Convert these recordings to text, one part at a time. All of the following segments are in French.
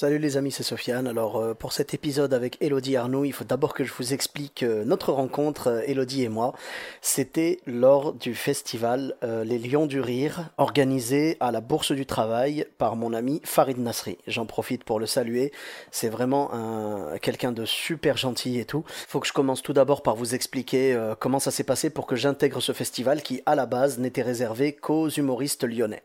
Salut les amis, c'est Sofiane. Alors euh, pour cet épisode avec Elodie Arnoux, il faut d'abord que je vous explique euh, notre rencontre, euh, Elodie et moi. C'était lors du festival Les Lions du Rire, organisé à la Bourse du Travail par mon ami Farid Nasri. J'en profite pour le saluer. C'est vraiment un, quelqu'un de super gentil et tout. Faut que je commence tout d'abord par vous expliquer comment ça s'est passé pour que j'intègre ce festival qui, à la base, n'était réservé qu'aux humoristes lyonnais.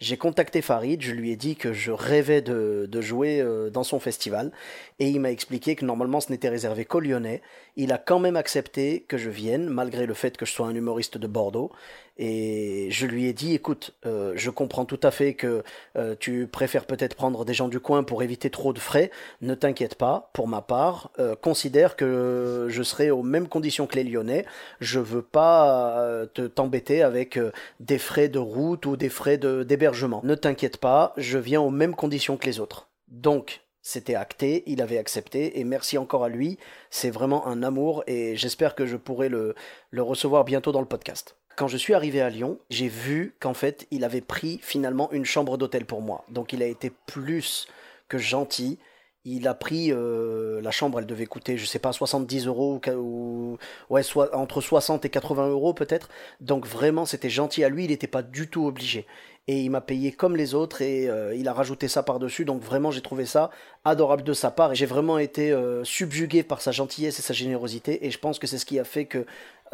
J'ai contacté Farid, je lui ai dit que je rêvais de, jouer euh, dans son festival et il m'a expliqué que normalement ce n'était réservé qu'aux Lyonnais. Il a quand même accepté que je vienne malgré le fait que je sois un humoriste de Bordeaux et je lui ai dit écoute, euh, je comprends tout à fait que euh, tu préfères peut-être prendre des gens du coin pour éviter trop de frais. Ne t'inquiète pas, pour ma part, euh, considère que je serai aux mêmes conditions que les Lyonnais. Je veux pas te t'embêter avec des frais de route ou des frais d'hébergement. Ne t'inquiète pas, je viens aux mêmes conditions que les autres. Donc, c'était acté, il avait accepté, et merci encore à lui. C'est vraiment un amour, et j'espère que je pourrai le, le recevoir bientôt dans le podcast. Quand je suis arrivé à Lyon, j'ai vu qu'en fait, il avait pris finalement une chambre d'hôtel pour moi. Donc il a été plus que gentil. Il a pris euh, la chambre, elle devait coûter, je sais pas, 70 euros ou, ouais, entre 60 et 80 euros peut-être. Donc vraiment, c'était gentil à lui. Il n'était pas du tout obligé. Et il m'a payé comme les autres et euh, il a rajouté ça par-dessus. Donc vraiment, j'ai trouvé ça adorable de sa part. Et j'ai vraiment été euh, subjugué par sa gentillesse et sa générosité. Et je pense que c'est ce qui a fait que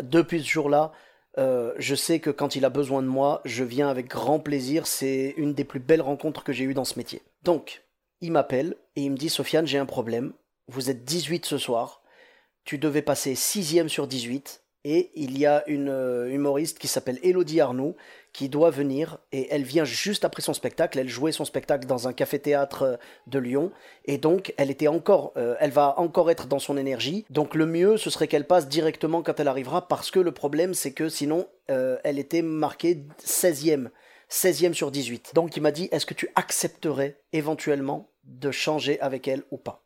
depuis ce jour-là, euh, je sais que quand il a besoin de moi, je viens avec grand plaisir. C'est une des plus belles rencontres que j'ai eues dans ce métier. Donc, il m'appelle et il me dit Sofiane, j'ai un problème. Vous êtes 18 ce soir. Tu devais passer 6 sur 18. Et il y a une euh, humoriste qui s'appelle Elodie Arnoux qui doit venir et elle vient juste après son spectacle. Elle jouait son spectacle dans un café-théâtre euh, de Lyon et donc elle était encore, euh, elle va encore être dans son énergie. Donc le mieux ce serait qu'elle passe directement quand elle arrivera parce que le problème c'est que sinon euh, elle était marquée 16e. 16e sur 18. Donc il m'a dit est-ce que tu accepterais éventuellement de changer avec elle ou pas?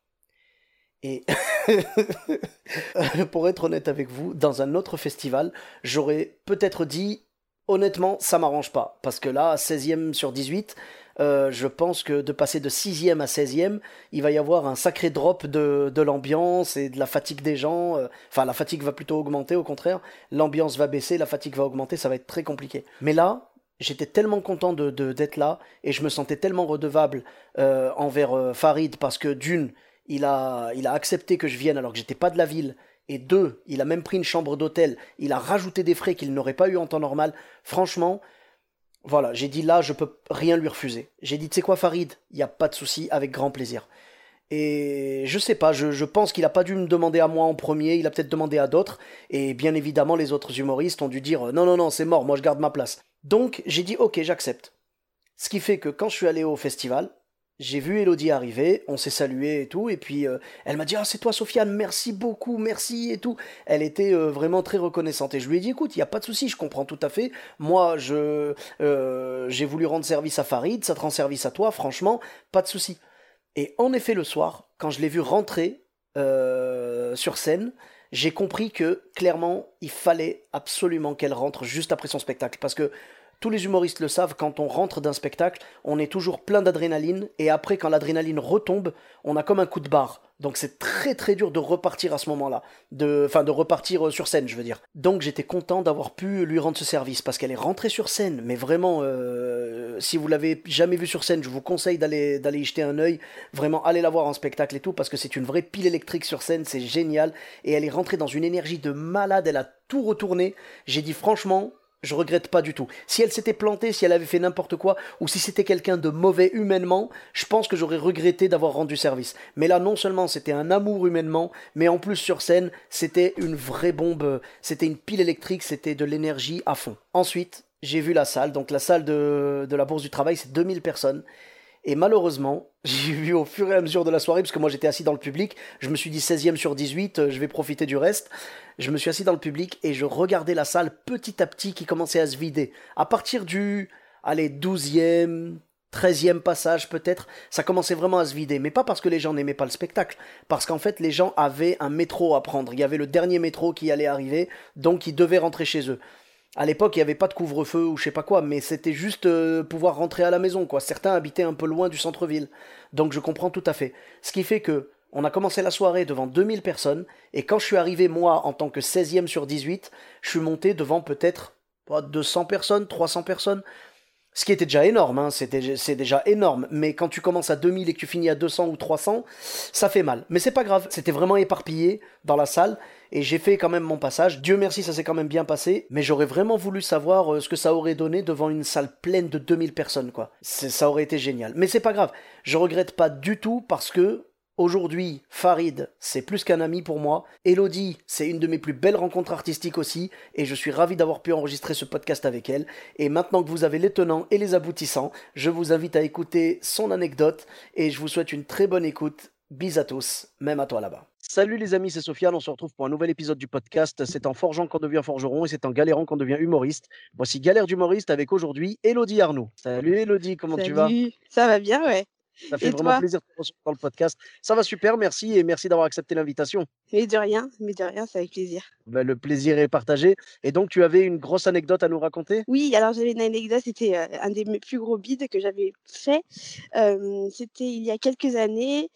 Et pour être honnête avec vous, dans un autre festival, j'aurais peut-être dit honnêtement, ça m'arrange pas. Parce que là, 16e sur 18, euh, je pense que de passer de 6e à 16e, il va y avoir un sacré drop de, de l'ambiance et de la fatigue des gens. euh, Enfin, la fatigue va plutôt augmenter, au contraire. L'ambiance va baisser, la fatigue va augmenter, ça va être très compliqué. Mais là, j'étais tellement content de, d'être là et je me sentais tellement redevable euh, envers euh, Farid parce que d'une, il a, il a accepté que je vienne alors que j'étais pas de la ville. Et deux, il a même pris une chambre d'hôtel. Il a rajouté des frais qu'il n'aurait pas eu en temps normal. Franchement, voilà, j'ai dit là, je peux rien lui refuser. J'ai dit, tu sais quoi, Farid, il n'y a pas de souci, avec grand plaisir. Et je sais pas, je, pense qu'il a pas dû me demander à moi en premier, il a peut-être demandé à d'autres. Et bien évidemment, les autres humoristes ont dû dire, non, non, non, c'est mort, moi je garde ma place. Donc j'ai dit, ok, j'accepte. Ce qui fait que quand je suis allé au festival, j'ai vu Elodie arriver, on s'est salué et tout, et puis euh, elle m'a dit Ah, c'est toi Sofiane, merci beaucoup, merci et tout. Elle était euh, vraiment très reconnaissante. Et je lui ai dit Écoute, il n'y a pas de souci, je comprends tout à fait. Moi, je euh, j'ai voulu rendre service à Farid, ça te rend service à toi, franchement, pas de souci. Et en effet, le soir, quand je l'ai vu rentrer sur scène, j'ai compris que clairement, il fallait absolument qu'elle rentre juste après son spectacle. Parce que tous les humoristes le savent, quand on rentre d'un spectacle, on est toujours plein d'adrénaline, et après, quand l'adrénaline retombe, on a comme un coup de barre. Donc c'est très très dur de repartir à ce moment-là, enfin de repartir euh, sur scène, je veux dire. Donc j'étais content d'avoir pu lui rendre ce service parce qu'elle est rentrée sur scène, mais vraiment, euh, si vous l'avez jamais vue sur scène, je vous conseille d'aller d'aller y jeter un œil. Vraiment, allez la voir en spectacle et tout parce que c'est une vraie pile électrique sur scène, c'est génial. Et elle est rentrée dans une énergie de malade, elle a tout retourné. J'ai dit franchement, je regrette pas du tout. Si elle s'était plantée, si elle avait fait n'importe quoi, ou si c'était quelqu'un de mauvais humainement, je pense que j'aurais regretté d'avoir rendu service. Mais là, non seulement c'était un amour humainement, mais en plus sur scène, c'était une vraie bombe, c'était une pile électrique, c'était de l'énergie à fond. Ensuite, j'ai vu la salle. Donc la salle de, de la Bourse du Travail, c'est 2000 personnes. Et malheureusement, j'ai vu au fur et à mesure de la soirée, parce que moi j'étais assis dans le public, je me suis dit 16e sur 18, euh, je vais profiter du reste. Je me suis assis dans le public et je regardais la salle petit à petit qui commençait à se vider. À partir du, allez, 12e, 13e passage peut-être, ça commençait vraiment à se vider. Mais pas parce que les gens n'aimaient pas le spectacle, parce qu'en fait les gens avaient un métro à prendre. Il y avait le dernier métro qui allait arriver, donc ils devaient rentrer chez eux. À l'époque, il n'y avait pas de couvre-feu ou je sais pas quoi, mais c'était juste euh, pouvoir rentrer à la maison, quoi. Certains habitaient un peu loin du centre-ville. Donc je comprends tout à fait. Ce qui fait que on a commencé la soirée devant 2000 personnes, et quand je suis arrivé, moi, en tant que 16e sur 18, je suis monté devant peut-être 200 personnes, 300 personnes. Ce qui était déjà énorme, hein, c'est déjà énorme. Mais quand tu commences à 2000 et que tu finis à 200 ou 300, ça fait mal. Mais c'est pas grave, c'était vraiment éparpillé dans la salle et j'ai fait quand même mon passage. Dieu merci, ça s'est quand même bien passé. Mais j'aurais vraiment voulu savoir euh, ce que ça aurait donné devant une salle pleine de 2000 personnes, quoi. Ça aurait été génial. Mais c'est pas grave, je regrette pas du tout parce que Aujourd'hui, Farid, c'est plus qu'un ami pour moi. Elodie, c'est une de mes plus belles rencontres artistiques aussi, et je suis ravi d'avoir pu enregistrer ce podcast avec elle. Et maintenant que vous avez les tenants et les aboutissants, je vous invite à écouter son anecdote, et je vous souhaite une très bonne écoute. Bis à tous, même à toi là-bas. Salut les amis, c'est Sofiane, on se retrouve pour un nouvel épisode du podcast. C'est en forgeant qu'on devient forgeron et c'est en galérant qu'on devient humoriste. Voici Galère d'humoriste avec aujourd'hui Elodie Arnaud. Salut Elodie, comment tu vas? Ça va bien, ouais. Ça fait vraiment plaisir de te dans le podcast. Ça va super, merci et merci d'avoir accepté l'invitation. Mais de rien, mais de rien, c'est avec plaisir. Ben, le plaisir est partagé. Et donc, tu avais une grosse anecdote à nous raconter? Oui, alors j'avais une anecdote, c'était euh, un des plus gros bids que j'avais fait. c'était il y a quelques années.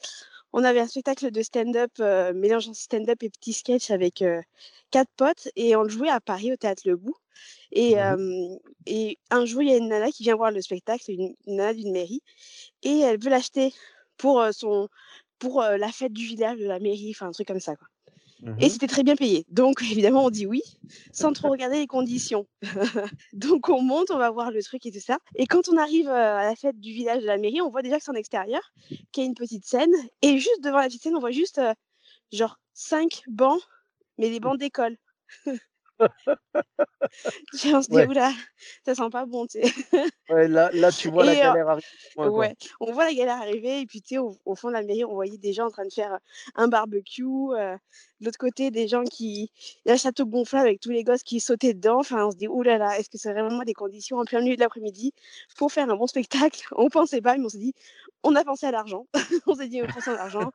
On avait un spectacle de stand-up, euh, mélangeant stand-up et petit sketch avec euh, quatre potes et on le jouait à Paris au Théâtre Le Bout. Et, mmh et un jour, il y a une nana qui vient voir le spectacle, une, nana d'une mairie, et elle veut l'acheter pour, son, pour la fête du village de la mairie, enfin un truc comme ça. Quoi. Mmh et c'était très bien payé. Donc, évidemment, on dit oui, sans trop regarder les conditions. Donc, on monte, on va voir le truc et tout ça. Et quand on arrive à la fête du village de la mairie, on voit déjà que c'est en extérieur, qu'il y a une petite scène. Et juste devant la petite scène, on voit juste, genre, cinq bancs, mais des bancs d'école. on se dit, oula, ça sent pas bon, tu sais. ouais, là, là, tu vois la galère arriver. Ouais, on voit la galère arriver, et puis, tu sais, au, fond de la mairie, on voyait des gens en train de faire un barbecue. de l'autre côté, des gens qui. Il y a un château gonflable avec tous les gosses qui sautaient dedans. Enfin, on se dit, oulala, est-ce que c'est vraiment des conditions en plein milieu de l'après-midi? Pour faire un bon spectacle On pensait pas, mais on s'est dit, on a pensé à l'argent. on s'est dit, on pense à l'argent.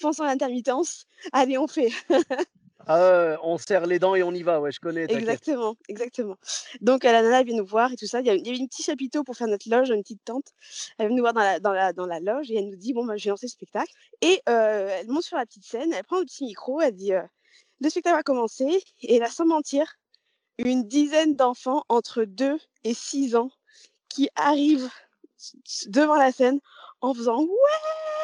Pensons à l'intermittence. Allez, on fait. Ah, on serre les dents et on y va, ouais, je connais. Exactement, exactement. Donc, la nana vient nous voir et tout ça. Il y, avait un petit chapiteau pour faire notre loge, une petite tente. Elle vient nous voir dans la, loge et elle nous dit Bon, bah, je vais lancer le spectacle. Et elle monte sur la petite scène, elle prend le petit micro, elle dit Le spectacle va commencer. Et là, sans mentir, une dizaine d'enfants entre 2 et 6 ans qui arrivent devant la scène en faisant Ouais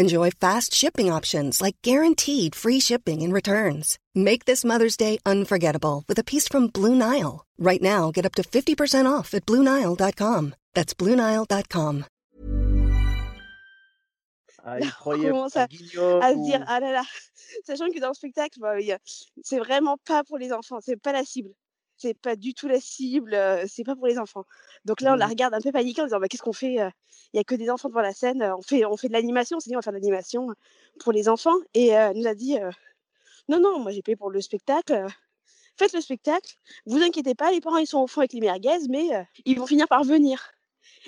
Enjoy fast shipping options like guaranteed free shipping and returns. Make this Mother's Day unforgettable with a piece from Blue Nile. Right now, get up to 50% off at BlueNile.com. That's BlueNile.com. Ah, on commence à, à se dire, ah là là, sachant que dans le spectacle, bah, c'est vraiment pas pour les enfants, c'est pas la cible. C'est pas du tout la cible, c'est pas pour les enfants. Donc là, on la mmh. regarde un peu paniquée en disant, bah, qu'est-ce qu'on fait Il y a que des enfants devant la scène, on fait, on fait de l'animation, on s'est dit, on va faire de l'animation pour les enfants. Et elle nous a dit, non, non, moi j'ai payé pour le spectacle, faites le spectacle, vous inquiétez pas, les parents ils sont au fond avec les merguez, mais ils vont finir par venir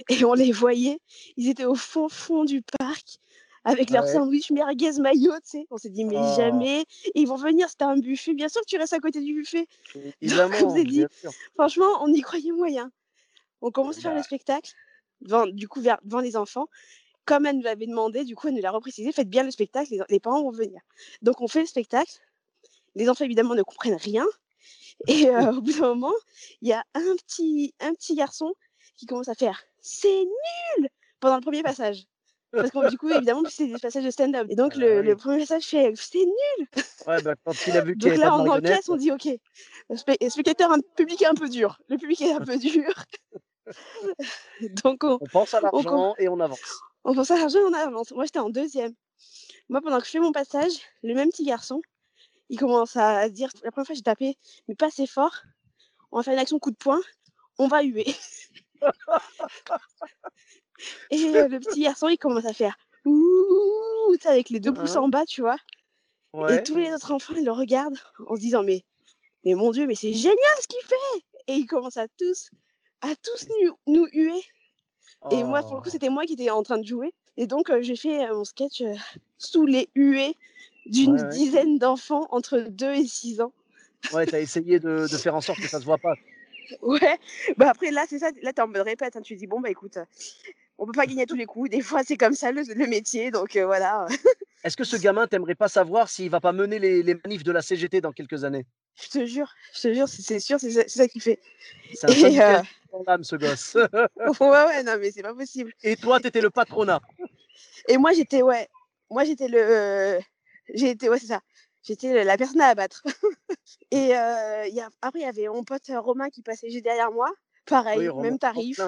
et on les voyait. Ils étaient au fond fond du parc avec leur sandwich merguez maillot, tu sais. On s'est dit, mais oh. jamais. ils vont venir, c'était un buffet. Bien sûr que tu restes à côté du buffet. Évidemment, on dit, franchement, on y croyait moyen. On commence à faire le bah spectacle, devant, du coup, vers, devant les enfants. Comme elle nous l'avait demandé, du coup, elle nous l'a reprécisé, faites bien le spectacle, les, parents vont venir. Donc, on fait le spectacle. Les enfants, évidemment, ne comprennent rien. Et euh, au bout d'un moment, il y a un petit, un petit garçon qui commence à faire c'est nul pendant le premier passage. Parce que du coup, évidemment, c'est des passages de stand-up. Et donc, le, le premier message fait c'est nul. Ouais, bah, quand il a vu qu'il Donc là, on encaisse, on dit ok. Le spe- spectateur, un public est un peu dur. Le public est un peu dur. donc, on, on pense à l'argent et on avance. on pense à l'argent, on avance. Moi, j'étais en deuxième. Moi, pendant que je fais mon passage, le même petit garçon, il commence à dire la première fois, j'ai tapé, mais pas assez fort. On va faire une action coup de poing. On va huer. Et euh, le petit garçon, il commence à faire ouh, avec les deux pouces en bas, tu vois. Et tous les autres enfants, ils le regardent en se disant mais, mais mon Dieu, mais c'est génial ce qu'il fait Et ils commencent à tous, à tous nous, nous huer. Et moi, pour le coup, Oh. c'était moi qui étais en train de jouer. Et donc, euh, j'ai fait euh, mon sketch euh, sous les huées d'une Ouais, ouais. dizaine d'enfants entre 2 et 6 ans. Ouais, t'as essayé de, de faire en sorte que ça se voit pas. Ouais, bah après, là, c'est ça. Là, t'es en mode répète. hein, tu dis bon, bah écoute, on peut pas gagner à tous les coups. Des fois, c'est comme ça le, le métier. Donc euh, voilà, Est-ce que ce gamin, t'aimerais pas savoir s'il va pas mener les, les manifs de la CGT dans quelques années? Je te jure, je te jure, c'est sûr, c'est ça, ça qu'il fait. C'est un euh, dans l'âme, ce gosse. ouais, ouais, non, mais c'est pas possible. Et toi, t'étais le patronat? Et moi, j'étais, ouais, moi, j'étais le. euh, j'ai été, ouais, c'est ça. J'étais la personne à abattre. et euh, il y a, après, il y avait mon pote Romain qui passait juste derrière moi. Pareil, Oui, même tarif.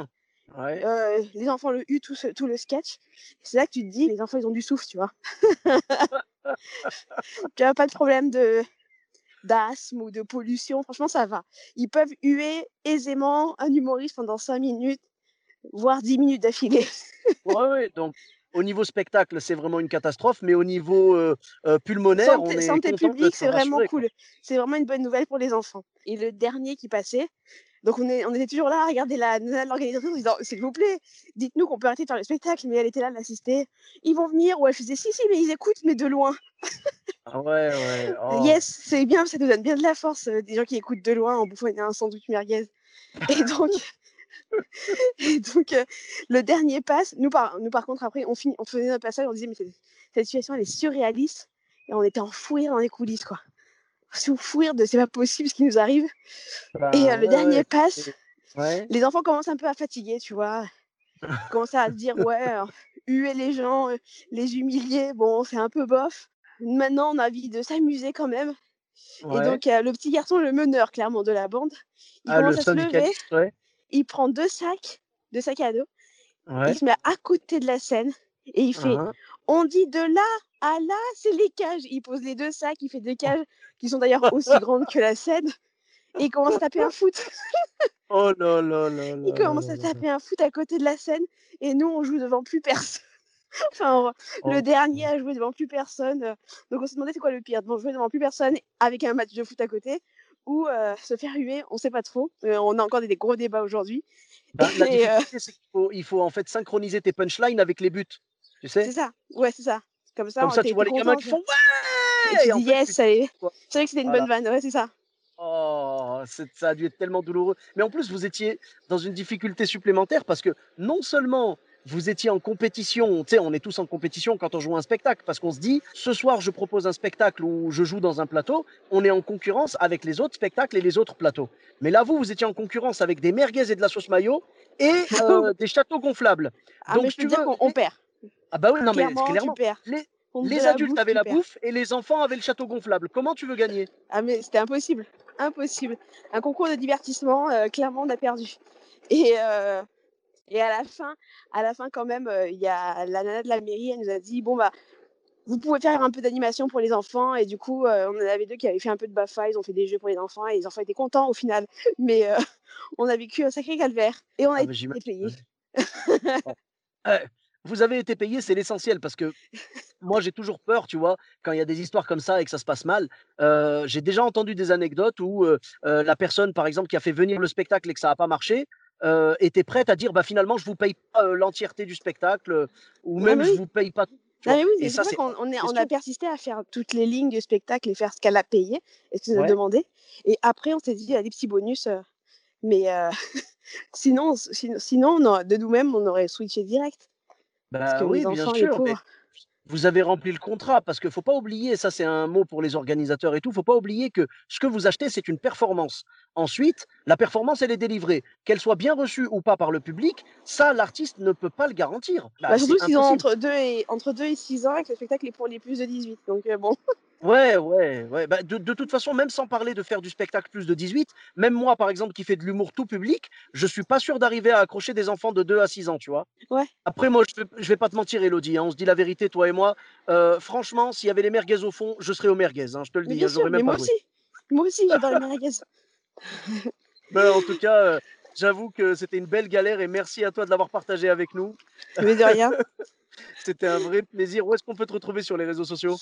Ouais. Euh, les enfants le eu tout, ce- tout le sketch. C'est là que tu te dis, les enfants, ils ont du souffle, tu vois. tu n'as pas de problème de d'asthme ou de pollution. Franchement, ça va. Ils peuvent huer aisément un humoriste pendant 5 minutes, voire 10 minutes d'affilée. Ouais, ouais, donc au niveau spectacle, c'est vraiment une catastrophe, mais au niveau euh, euh, pulmonaire, on santé, est santé publique, c'est vraiment rassuré, cool. C'est vraiment une bonne nouvelle pour les enfants. Et le dernier qui passait, donc on, est, on était toujours là à regarder la nana de l'organisatrice en disant S'il vous plaît, dites-nous qu'on peut arrêter de faire le spectacle. Mais elle était là, de l'assister. Ils vont venir. Ou elle faisait Si, si, mais ils écoutent, mais de loin. Ah ouais, ouais. oh. Yes, c'est bien, ça nous donne bien de la force, euh, des gens qui écoutent de loin en bouffant un sandwich merguez. Et donc, et donc euh, le dernier passe, nous par, nous par contre, après, on, finit, on faisait notre passage, on disait, mais cette, situation, elle est surréaliste. Et on était en dans les coulisses, quoi. Sous fouir de c'est pas possible ce qui nous arrive. Ben, et euh, le ouais, dernier ouais, passe, Ouais. les enfants commencent un peu à fatiguer, tu vois. Ils commencent à se dire, ouais, euh, huer les gens, euh, les humilier, bon, c'est un peu bof. Maintenant, on a envie de s'amuser quand même. Et donc, euh, le petit garçon, le meneur, clairement, de la bande, il Ah, commence à se lever, il prend deux sacs, deux sacs à dos, il se met à côté de la scène et il fait Hein. On dit de là à là, c'est les cages. Il pose les deux sacs, il fait deux cages qui sont d'ailleurs aussi grandes que la scène. Et il commence à taper un foot. Oh là là là Il commence à taper un foot à côté de la scène. Et nous, on joue devant plus personne. enfin, Oh. le dernier a joué devant plus personne. euh, Donc, on se demandait c'est quoi le pire devant jouer devant plus personne avec un match de foot à côté ou euh, se faire huer. On sait pas trop. Euh, on a encore des, des gros débats aujourd'hui. Ben, la euh, difficulté, c'est qu'il faut, il faut en fait synchroniser tes punchlines avec les buts. Tu sais? C'est ça. Ouais, c'est ça. Comme ça, Comme ça, tu vois les gamins qui font Et Ouais tu Et en dis fait, yes. C'est vrai que c'était une Voilà. bonne vanne. Ouais, c'est ça. Oh, ça a dû être tellement douloureux. Mais en plus, vous étiez dans une difficulté supplémentaire parce que non seulement vous étiez en compétition, tu sais, on est tous en compétition quand on joue un spectacle parce qu'on se dit, ce soir, je propose un spectacle où je joue dans un plateau, on est en concurrence avec les autres spectacles et les autres plateaux. Mais là, vous, vous étiez en concurrence avec des merguez et de la sauce mayo et euh, des châteaux gonflables. Ah, Donc, mais je tu dire veux- qu'on on perd. Ah bah oui, non, mais clairement, clairement, tu perds. les- les la adultes avaient la bouffe et les enfants avaient le château gonflable. Comment tu veux gagner? Ah, mais c'était impossible. Impossible. Un concours de divertissement, euh, clairement, on a perdu. Et, euh, et à la fin, à la fin quand même, euh, il y a la nana de la mairie, elle nous a dit bon, bah, vous pouvez faire un peu d'animation pour les enfants. Et du coup, euh, on en avait deux qui avaient fait un peu de BAFA, ils ont fait des jeux pour les enfants et les enfants étaient contents au final. Mais euh, on a vécu un sacré calvaire et on a Ah, été payés. Euh, vous avez été payé, c'est l'essentiel parce que moi j'ai toujours peur, tu vois, quand il y a des histoires comme ça et que ça se passe mal. Euh, j'ai déjà entendu des anecdotes où euh, euh, la personne, par exemple, qui a fait venir le spectacle et que ça n'a pas marché, euh, était prête à dire bah finalement je vous paye pas l'entièreté du spectacle ou même mais je oui. vous paye pas. mais oui, et mais c'est ça on est- on a persisté à faire toutes les lignes de spectacle et faire ce qu'elle a payé et ce qu'elle a demandé. Et après, on s'est dit, il y a des petits bonus. mais sinon, sinon, de nous-mêmes, on aurait switché direct. Parce Bah que oui, les bien enfants, les sûr. mais pauvres. vous avez rempli le contrat parce qu'il faut pas oublier, ça c'est un mot pour les organisateurs et tout, faut pas oublier que ce que vous achetez c'est une performance. Ensuite, la performance elle est délivrée, qu'elle soit bien reçue ou pas par le public, ça l'artiste ne peut pas le garantir. Bah, bah surtout s'ils ont entre 2 et entre 2 et 6 ans et que le spectacle est pour les plus de 18. Donc euh, bon. Ouais, ouais, ouais. Bah, de, de, toute façon, même sans parler de faire du spectacle plus de 18, même moi, par exemple, qui fais de l'humour tout public, je suis pas sûr d'arriver à accrocher des enfants de 2 à 6 ans, tu vois. Ouais. Après, moi, je vais, je vais pas te mentir, Elodie, hein, on se dit la vérité, toi et moi. Euh, franchement, s'il y avait les merguez au fond, je serais au merguez, hein, je te le dis. Hein, sûr, même mais moi aussi. Moi aussi, j'adore les merguez. ben, en tout cas, euh, j'avoue que c'était une belle galère et merci à toi de l'avoir partagé avec nous. Mais de rien. C'était un vrai plaisir. Où est-ce qu'on peut te retrouver sur les réseaux sociaux?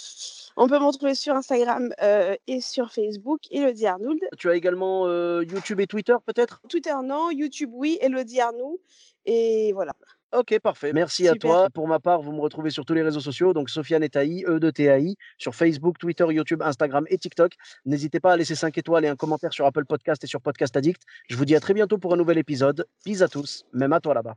On peut me retrouver sur Instagram euh, et sur Facebook, Elodie Arnould. Tu as également euh, YouTube et Twitter peut-être? Twitter non, YouTube oui, Elodie Arnould. Et voilà. Ok, parfait. Merci à toi. Pour ma part, vous me retrouvez sur tous les réseaux sociaux, donc Sofiane Etaï, E de TAI, sur Facebook, Twitter, YouTube, Instagram et TikTok. N'hésitez pas à laisser 5 étoiles et un commentaire sur Apple Podcast et sur Podcast Addict. Je vous dis à très bientôt pour un nouvel épisode. Peace à tous, même à toi là-bas.